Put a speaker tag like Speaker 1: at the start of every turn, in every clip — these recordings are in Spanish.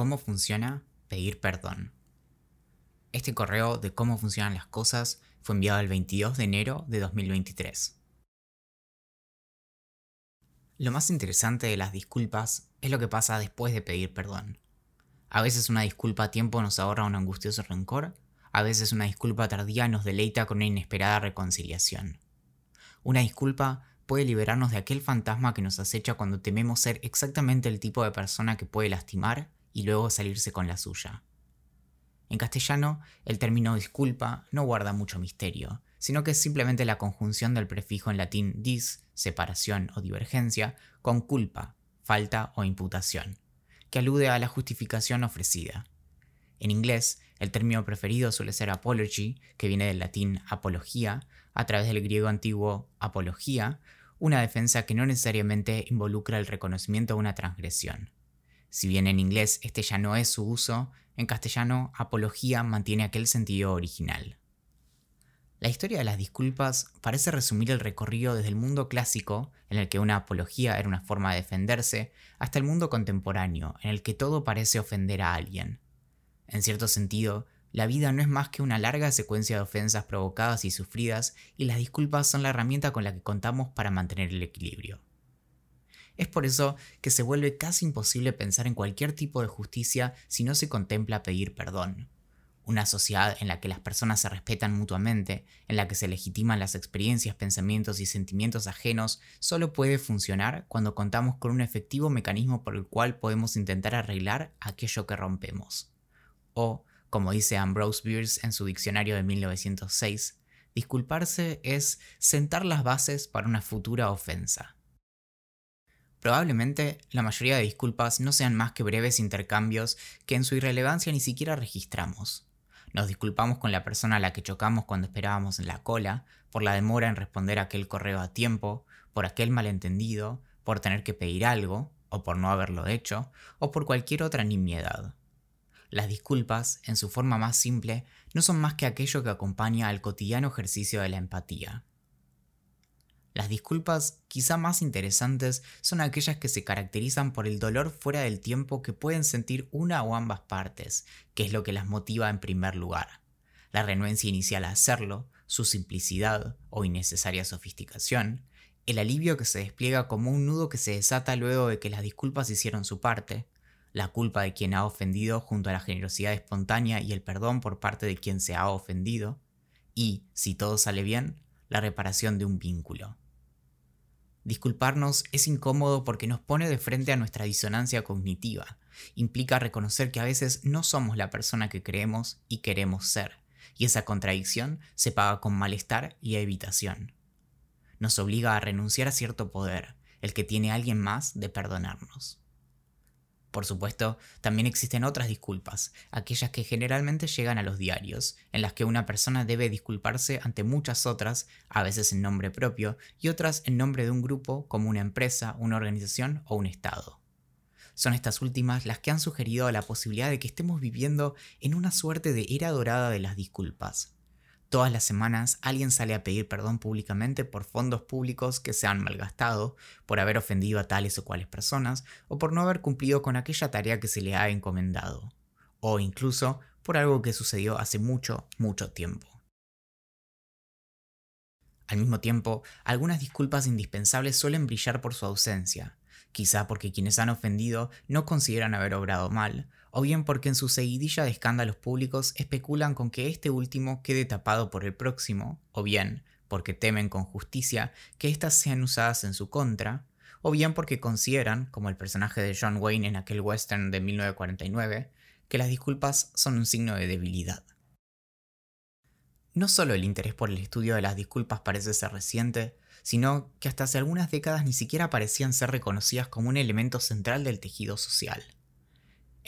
Speaker 1: cómo funciona pedir perdón. Este correo de cómo funcionan las cosas fue enviado el 22 de enero de 2023. Lo más interesante de las disculpas es lo que pasa después de pedir perdón. A veces una disculpa a tiempo nos ahorra un angustioso rencor, a veces una disculpa tardía nos deleita con una inesperada reconciliación. Una disculpa puede liberarnos de aquel fantasma que nos acecha cuando tememos ser exactamente el tipo de persona que puede lastimar y luego salirse con la suya. En castellano, el término disculpa no guarda mucho misterio, sino que es simplemente la conjunción del prefijo en latín dis, separación o divergencia, con culpa, falta o imputación, que alude a la justificación ofrecida. En inglés, el término preferido suele ser apology, que viene del latín apología, a través del griego antiguo apología, una defensa que no necesariamente involucra el reconocimiento de una transgresión. Si bien en inglés este ya no es su uso, en castellano apología mantiene aquel sentido original. La historia de las disculpas parece resumir el recorrido desde el mundo clásico, en el que una apología era una forma de defenderse, hasta el mundo contemporáneo, en el que todo parece ofender a alguien. En cierto sentido, la vida no es más que una larga secuencia de ofensas provocadas y sufridas y las disculpas son la herramienta con la que contamos para mantener el equilibrio. Es por eso que se vuelve casi imposible pensar en cualquier tipo de justicia si no se contempla pedir perdón. Una sociedad en la que las personas se respetan mutuamente, en la que se legitiman las experiencias, pensamientos y sentimientos ajenos, solo puede funcionar cuando contamos con un efectivo mecanismo por el cual podemos intentar arreglar aquello que rompemos. O, como dice Ambrose Bierce en su diccionario de 1906, disculparse es sentar las bases para una futura ofensa. Probablemente la mayoría de disculpas no sean más que breves intercambios que en su irrelevancia ni siquiera registramos. Nos disculpamos con la persona a la que chocamos cuando esperábamos en la cola, por la demora en responder aquel correo a tiempo, por aquel malentendido, por tener que pedir algo, o por no haberlo hecho, o por cualquier otra nimiedad. Las disculpas, en su forma más simple, no son más que aquello que acompaña al cotidiano ejercicio de la empatía. Las disculpas quizá más interesantes son aquellas que se caracterizan por el dolor fuera del tiempo que pueden sentir una o ambas partes, que es lo que las motiva en primer lugar. La renuencia inicial a hacerlo, su simplicidad o innecesaria sofisticación, el alivio que se despliega como un nudo que se desata luego de que las disculpas hicieron su parte, la culpa de quien ha ofendido junto a la generosidad espontánea y el perdón por parte de quien se ha ofendido, y, si todo sale bien, la reparación de un vínculo. Disculparnos es incómodo porque nos pone de frente a nuestra disonancia cognitiva. Implica reconocer que a veces no somos la persona que creemos y queremos ser, y esa contradicción se paga con malestar y evitación. Nos obliga a renunciar a cierto poder, el que tiene alguien más de perdonarnos. Por supuesto, también existen otras disculpas, aquellas que generalmente llegan a los diarios, en las que una persona debe disculparse ante muchas otras, a veces en nombre propio, y otras en nombre de un grupo como una empresa, una organización o un Estado. Son estas últimas las que han sugerido la posibilidad de que estemos viviendo en una suerte de era dorada de las disculpas, Todas las semanas alguien sale a pedir perdón públicamente por fondos públicos que se han malgastado, por haber ofendido a tales o cuales personas, o por no haber cumplido con aquella tarea que se le ha encomendado, o incluso por algo que sucedió hace mucho, mucho tiempo. Al mismo tiempo, algunas disculpas indispensables suelen brillar por su ausencia, quizá porque quienes han ofendido no consideran haber obrado mal, o bien porque en su seguidilla de escándalos públicos especulan con que este último quede tapado por el próximo, o bien porque temen con justicia que éstas sean usadas en su contra, o bien porque consideran, como el personaje de John Wayne en aquel western de 1949, que las disculpas son un signo de debilidad. No solo el interés por el estudio de las disculpas parece ser reciente, sino que hasta hace algunas décadas ni siquiera parecían ser reconocidas como un elemento central del tejido social.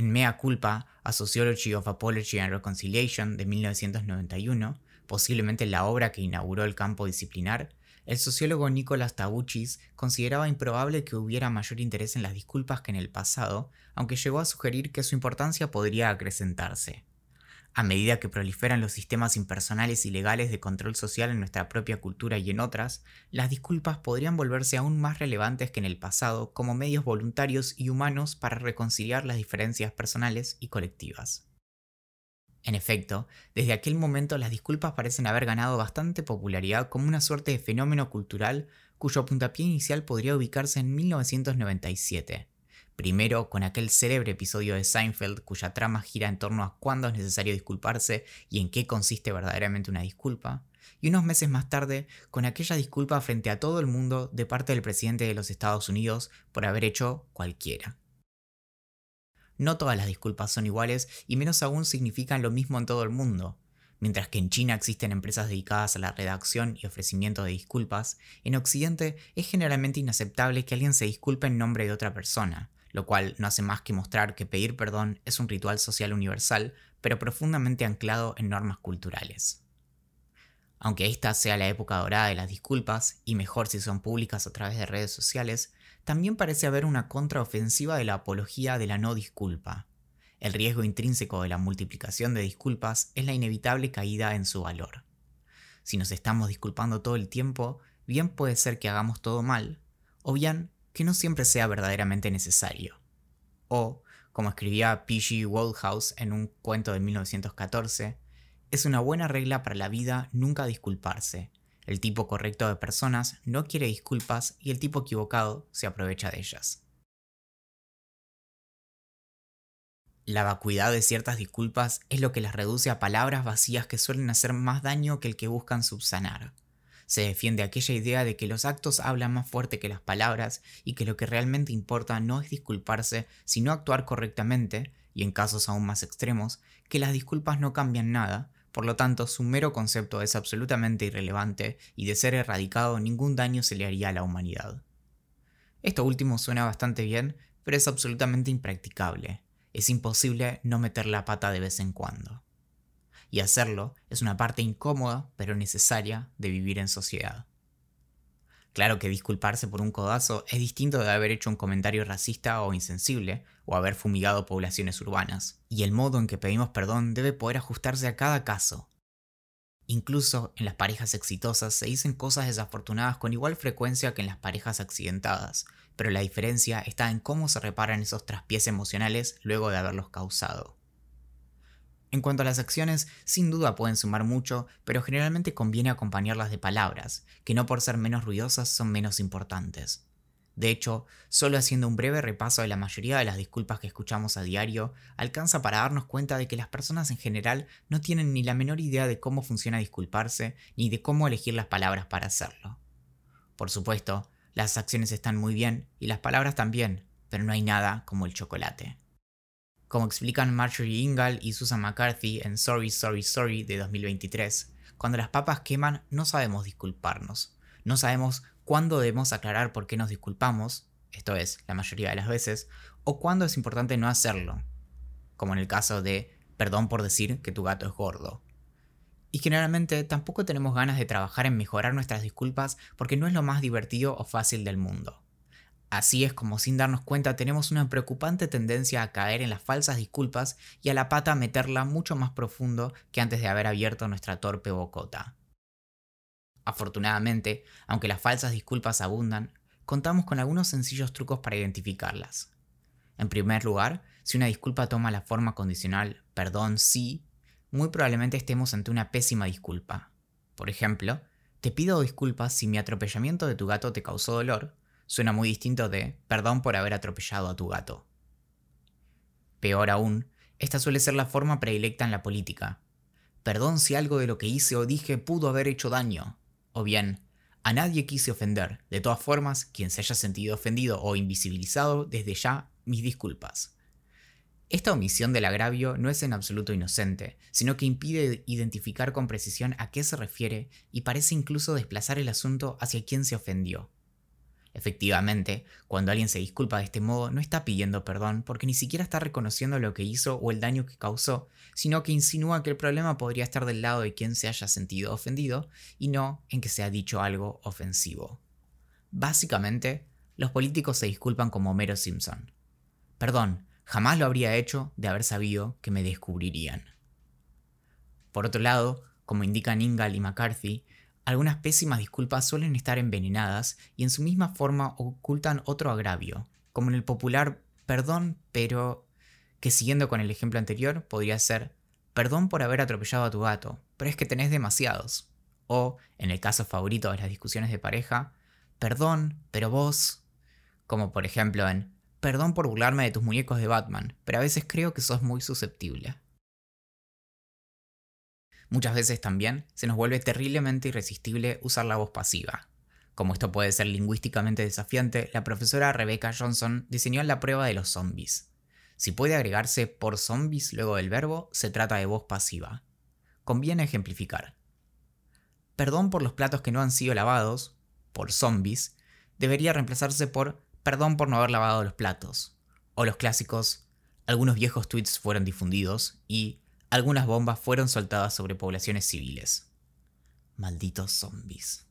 Speaker 1: En Mea Culpa, A Sociology of Apology and Reconciliation de 1991, posiblemente la obra que inauguró el campo disciplinar, el sociólogo Nicolás Tabuchis consideraba improbable que hubiera mayor interés en las disculpas que en el pasado, aunque llegó a sugerir que su importancia podría acrecentarse. A medida que proliferan los sistemas impersonales y legales de control social en nuestra propia cultura y en otras, las disculpas podrían volverse aún más relevantes que en el pasado como medios voluntarios y humanos para reconciliar las diferencias personales y colectivas. En efecto, desde aquel momento las disculpas parecen haber ganado bastante popularidad como una suerte de fenómeno cultural cuyo puntapié inicial podría ubicarse en 1997, Primero con aquel célebre episodio de Seinfeld cuya trama gira en torno a cuándo es necesario disculparse y en qué consiste verdaderamente una disculpa. Y unos meses más tarde con aquella disculpa frente a todo el mundo de parte del presidente de los Estados Unidos por haber hecho cualquiera. No todas las disculpas son iguales y menos aún significan lo mismo en todo el mundo. Mientras que en China existen empresas dedicadas a la redacción y ofrecimiento de disculpas, en Occidente es generalmente inaceptable que alguien se disculpe en nombre de otra persona, lo cual no hace más que mostrar que pedir perdón es un ritual social universal, pero profundamente anclado en normas culturales. Aunque esta sea la época dorada de las disculpas, y mejor si son públicas a través de redes sociales, también parece haber una contraofensiva de la apología de la no disculpa. El riesgo intrínseco de la multiplicación de disculpas es la inevitable caída en su valor. Si nos estamos disculpando todo el tiempo, bien puede ser que hagamos todo mal, o bien que no siempre sea verdaderamente necesario. O, como escribía P.G. Wodehouse en un cuento de 1914, es una buena regla para la vida nunca disculparse. El tipo correcto de personas no quiere disculpas y el tipo equivocado se aprovecha de ellas. La vacuidad de ciertas disculpas es lo que las reduce a palabras vacías que suelen hacer más daño que el que buscan subsanar. Se defiende aquella idea de que los actos hablan más fuerte que las palabras y que lo que realmente importa no es disculparse, sino actuar correctamente, y en casos aún más extremos, que las disculpas no cambian nada, por lo tanto su mero concepto es absolutamente irrelevante y de ser erradicado ningún daño se le haría a la humanidad. Esto último suena bastante bien, pero es absolutamente impracticable. Es imposible no meter la pata de vez en cuando y hacerlo es una parte incómoda pero necesaria de vivir en sociedad. Claro que disculparse por un codazo es distinto de haber hecho un comentario racista o insensible, o haber fumigado poblaciones urbanas, y el modo en que pedimos perdón debe poder ajustarse a cada caso. Incluso en las parejas exitosas se dicen cosas desafortunadas con igual frecuencia que en las parejas accidentadas, pero la diferencia está en cómo se reparan esos traspiés emocionales luego de haberlos causado. En cuanto a las acciones, sin duda pueden sumar mucho, pero generalmente conviene acompañarlas de palabras, que no por ser menos ruidosas son menos importantes. De hecho, solo haciendo un breve repaso de la mayoría de las disculpas que escuchamos a diario, alcanza para darnos cuenta de que las personas en general no tienen ni la menor idea de cómo funciona disculparse, ni de cómo elegir las palabras para hacerlo. Por supuesto, las acciones están muy bien y las palabras también, pero no hay nada como el chocolate como explican Marjorie Ingal y Susan McCarthy en Sorry, Sorry, Sorry de 2023. Cuando las papas queman no sabemos disculparnos, no sabemos cuándo debemos aclarar por qué nos disculpamos, esto es, la mayoría de las veces, o cuándo es importante no hacerlo, como en el caso de perdón por decir que tu gato es gordo. Y generalmente tampoco tenemos ganas de trabajar en mejorar nuestras disculpas porque no es lo más divertido o fácil del mundo. Así es como sin darnos cuenta tenemos una preocupante tendencia a caer en las falsas disculpas y a la pata meterla mucho más profundo que antes de haber abierto nuestra torpe bocota. Afortunadamente, aunque las falsas disculpas abundan, contamos con algunos sencillos trucos para identificarlas. En primer lugar, si una disculpa toma la forma condicional perdón sí, muy probablemente estemos ante una pésima disculpa. Por ejemplo, te pido disculpas si mi atropellamiento de tu gato te causó dolor, suena muy distinto de perdón por haber atropellado a tu gato. Peor aún, esta suele ser la forma predilecta en la política. Perdón si algo de lo que hice o dije pudo haber hecho daño. O bien, a nadie quise ofender. De todas formas, quien se haya sentido ofendido o invisibilizado, desde ya, mis disculpas. Esta omisión del agravio no es en absoluto inocente, sino que impide identificar con precisión a qué se refiere y parece incluso desplazar el asunto hacia quien se ofendió. Efectivamente, cuando alguien se disculpa de este modo, no está pidiendo perdón porque ni siquiera está reconociendo lo que hizo o el daño que causó, sino que insinúa que el problema podría estar del lado de quien se haya sentido ofendido y no en que se ha dicho algo ofensivo. Básicamente, los políticos se disculpan como Homero Simpson. Perdón, jamás lo habría hecho de haber sabido que me descubrirían. Por otro lado, como indican Ingal y McCarthy, algunas pésimas disculpas suelen estar envenenadas y en su misma forma ocultan otro agravio, como en el popular perdón, pero que siguiendo con el ejemplo anterior podría ser perdón por haber atropellado a tu gato, pero es que tenés demasiados. O, en el caso favorito de las discusiones de pareja, perdón, pero vos, como por ejemplo en perdón por burlarme de tus muñecos de Batman, pero a veces creo que sos muy susceptible. Muchas veces también se nos vuelve terriblemente irresistible usar la voz pasiva. Como esto puede ser lingüísticamente desafiante, la profesora Rebecca Johnson diseñó la prueba de los zombies. Si puede agregarse por zombies luego del verbo, se trata de voz pasiva. Conviene ejemplificar. Perdón por los platos que no han sido lavados, por zombies, debería reemplazarse por perdón por no haber lavado los platos. O los clásicos, algunos viejos tweets fueron difundidos y algunas bombas fueron soltadas sobre poblaciones civiles. Malditos zombies.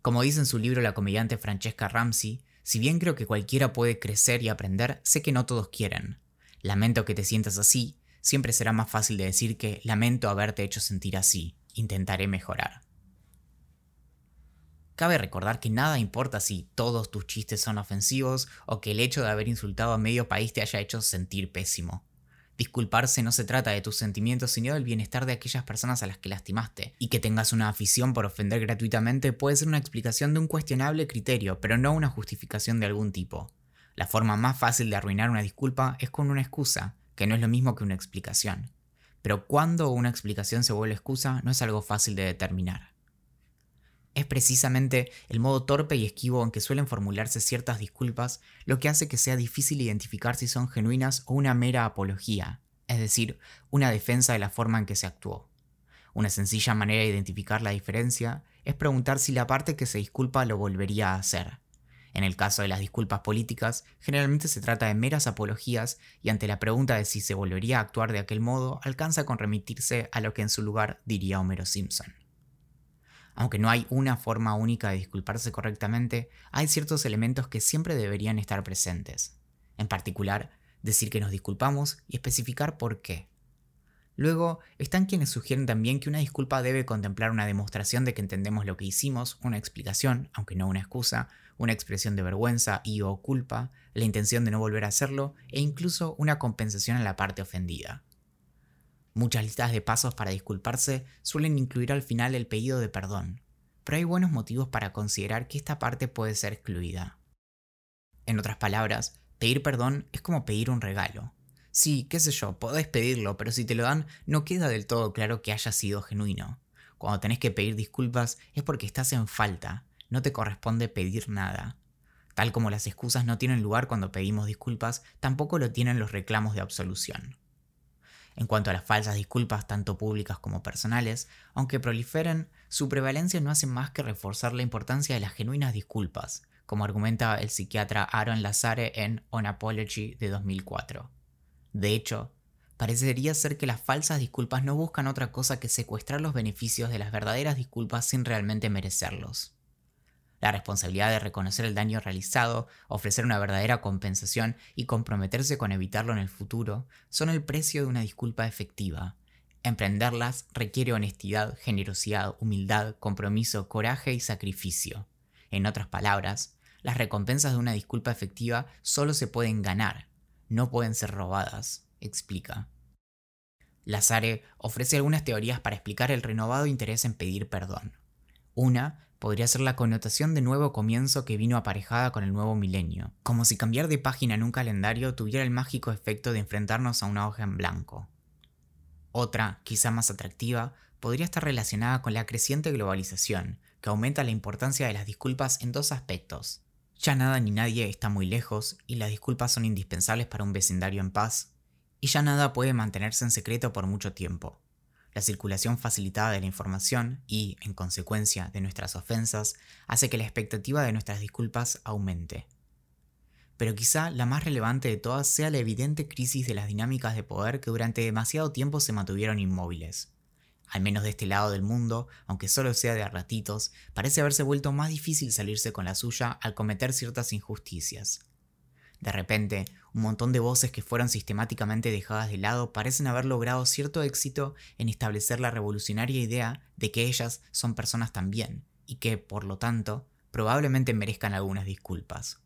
Speaker 1: Como dice en su libro la comediante Francesca Ramsey, si bien creo que cualquiera puede crecer y aprender, sé que no todos quieren. Lamento que te sientas así, siempre será más fácil de decir que lamento haberte hecho sentir así, intentaré mejorar. Cabe recordar que nada importa si todos tus chistes son ofensivos o que el hecho de haber insultado a medio país te haya hecho sentir pésimo. Disculparse no se trata de tus sentimientos, sino del bienestar de aquellas personas a las que lastimaste. Y que tengas una afición por ofender gratuitamente puede ser una explicación de un cuestionable criterio, pero no una justificación de algún tipo. La forma más fácil de arruinar una disculpa es con una excusa, que no es lo mismo que una explicación. Pero cuando una explicación se vuelve excusa no es algo fácil de determinar. Es precisamente el modo torpe y esquivo en que suelen formularse ciertas disculpas lo que hace que sea difícil identificar si son genuinas o una mera apología, es decir, una defensa de la forma en que se actuó. Una sencilla manera de identificar la diferencia es preguntar si la parte que se disculpa lo volvería a hacer. En el caso de las disculpas políticas, generalmente se trata de meras apologías y ante la pregunta de si se volvería a actuar de aquel modo, alcanza con remitirse a lo que en su lugar diría Homero Simpson. Aunque no hay una forma única de disculparse correctamente, hay ciertos elementos que siempre deberían estar presentes. En particular, decir que nos disculpamos y especificar por qué. Luego, están quienes sugieren también que una disculpa debe contemplar una demostración de que entendemos lo que hicimos, una explicación, aunque no una excusa, una expresión de vergüenza y o culpa, la intención de no volver a hacerlo e incluso una compensación a la parte ofendida. Muchas listas de pasos para disculparse suelen incluir al final el pedido de perdón, pero hay buenos motivos para considerar que esta parte puede ser excluida. En otras palabras, pedir perdón es como pedir un regalo. Sí, qué sé yo, podés pedirlo, pero si te lo dan, no queda del todo claro que haya sido genuino. Cuando tenés que pedir disculpas es porque estás en falta, no te corresponde pedir nada. Tal como las excusas no tienen lugar cuando pedimos disculpas, tampoco lo tienen los reclamos de absolución. En cuanto a las falsas disculpas, tanto públicas como personales, aunque proliferen, su prevalencia no hace más que reforzar la importancia de las genuinas disculpas, como argumenta el psiquiatra Aaron Lazare en On Apology de 2004. De hecho, parecería ser que las falsas disculpas no buscan otra cosa que secuestrar los beneficios de las verdaderas disculpas sin realmente merecerlos la responsabilidad de reconocer el daño realizado, ofrecer una verdadera compensación y comprometerse con evitarlo en el futuro son el precio de una disculpa efectiva. Emprenderlas requiere honestidad, generosidad, humildad, compromiso, coraje y sacrificio. En otras palabras, las recompensas de una disculpa efectiva solo se pueden ganar, no pueden ser robadas, explica. Lazare ofrece algunas teorías para explicar el renovado interés en pedir perdón. Una podría ser la connotación de nuevo comienzo que vino aparejada con el nuevo milenio, como si cambiar de página en un calendario tuviera el mágico efecto de enfrentarnos a una hoja en blanco. Otra, quizá más atractiva, podría estar relacionada con la creciente globalización, que aumenta la importancia de las disculpas en dos aspectos. Ya nada ni nadie está muy lejos y las disculpas son indispensables para un vecindario en paz, y ya nada puede mantenerse en secreto por mucho tiempo la circulación facilitada de la información y, en consecuencia, de nuestras ofensas, hace que la expectativa de nuestras disculpas aumente. Pero quizá la más relevante de todas sea la evidente crisis de las dinámicas de poder que durante demasiado tiempo se mantuvieron inmóviles. Al menos de este lado del mundo, aunque solo sea de ratitos, parece haberse vuelto más difícil salirse con la suya al cometer ciertas injusticias. De repente, un montón de voces que fueron sistemáticamente dejadas de lado parecen haber logrado cierto éxito en establecer la revolucionaria idea de que ellas son personas también, y que, por lo tanto, probablemente merezcan algunas disculpas.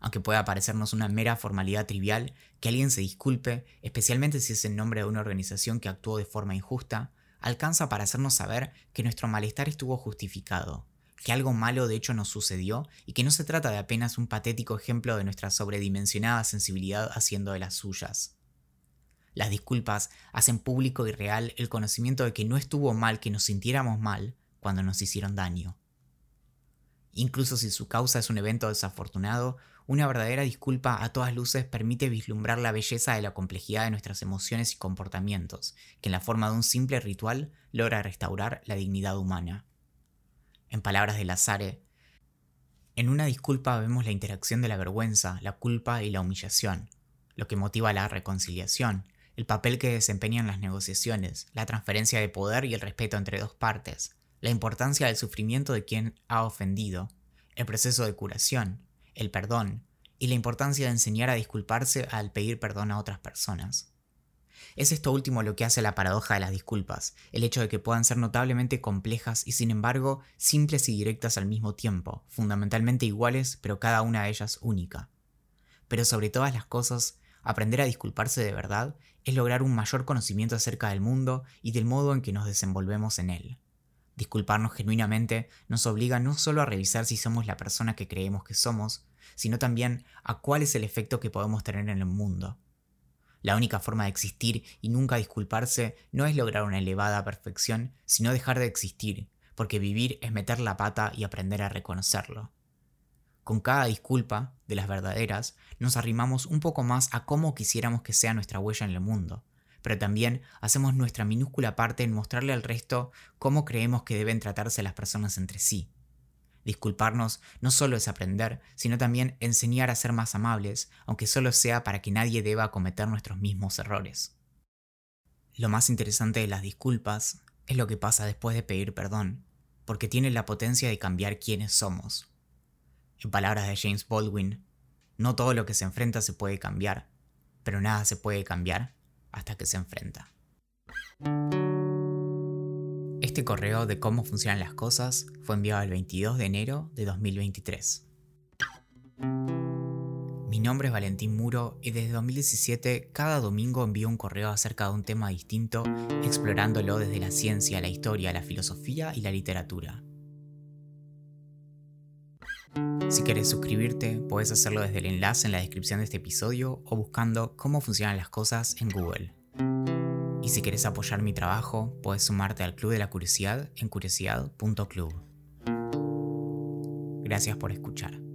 Speaker 1: Aunque pueda parecernos una mera formalidad trivial que alguien se disculpe, especialmente si es en nombre de una organización que actuó de forma injusta, alcanza para hacernos saber que nuestro malestar estuvo justificado, que algo malo de hecho nos sucedió y que no se trata de apenas un patético ejemplo de nuestra sobredimensionada sensibilidad haciendo de las suyas. Las disculpas hacen público y real el conocimiento de que no estuvo mal que nos sintiéramos mal cuando nos hicieron daño. Incluso si su causa es un evento desafortunado, una verdadera disculpa a todas luces permite vislumbrar la belleza de la complejidad de nuestras emociones y comportamientos, que en la forma de un simple ritual logra restaurar la dignidad humana. En palabras de Lazare, en una disculpa vemos la interacción de la vergüenza, la culpa y la humillación, lo que motiva la reconciliación, el papel que desempeñan las negociaciones, la transferencia de poder y el respeto entre dos partes, la importancia del sufrimiento de quien ha ofendido, el proceso de curación, el perdón y la importancia de enseñar a disculparse al pedir perdón a otras personas. Es esto último lo que hace la paradoja de las disculpas, el hecho de que puedan ser notablemente complejas y sin embargo simples y directas al mismo tiempo, fundamentalmente iguales, pero cada una de ellas única. Pero sobre todas las cosas, aprender a disculparse de verdad es lograr un mayor conocimiento acerca del mundo y del modo en que nos desenvolvemos en él. Disculparnos genuinamente nos obliga no solo a revisar si somos la persona que creemos que somos, sino también a cuál es el efecto que podemos tener en el mundo. La única forma de existir y nunca disculparse no es lograr una elevada perfección, sino dejar de existir, porque vivir es meter la pata y aprender a reconocerlo. Con cada disculpa, de las verdaderas, nos arrimamos un poco más a cómo quisiéramos que sea nuestra huella en el mundo, pero también hacemos nuestra minúscula parte en mostrarle al resto cómo creemos que deben tratarse las personas entre sí. Disculparnos no solo es aprender, sino también enseñar a ser más amables, aunque solo sea para que nadie deba cometer nuestros mismos errores. Lo más interesante de las disculpas es lo que pasa después de pedir perdón, porque tiene la potencia de cambiar quiénes somos. En palabras de James Baldwin, no todo lo que se enfrenta se puede cambiar, pero nada se puede cambiar hasta que se enfrenta. Este correo de cómo funcionan las cosas fue enviado el 22 de enero de 2023. Mi nombre es Valentín Muro y desde 2017 cada domingo envío un correo acerca de un tema distinto, explorándolo desde la ciencia, la historia, la filosofía y la literatura. Si quieres suscribirte, puedes hacerlo desde el enlace en la descripción de este episodio o buscando cómo funcionan las cosas en Google. Y si quieres apoyar mi trabajo, puedes sumarte al Club de la Curiosidad en curiosidad.club. Gracias por escuchar.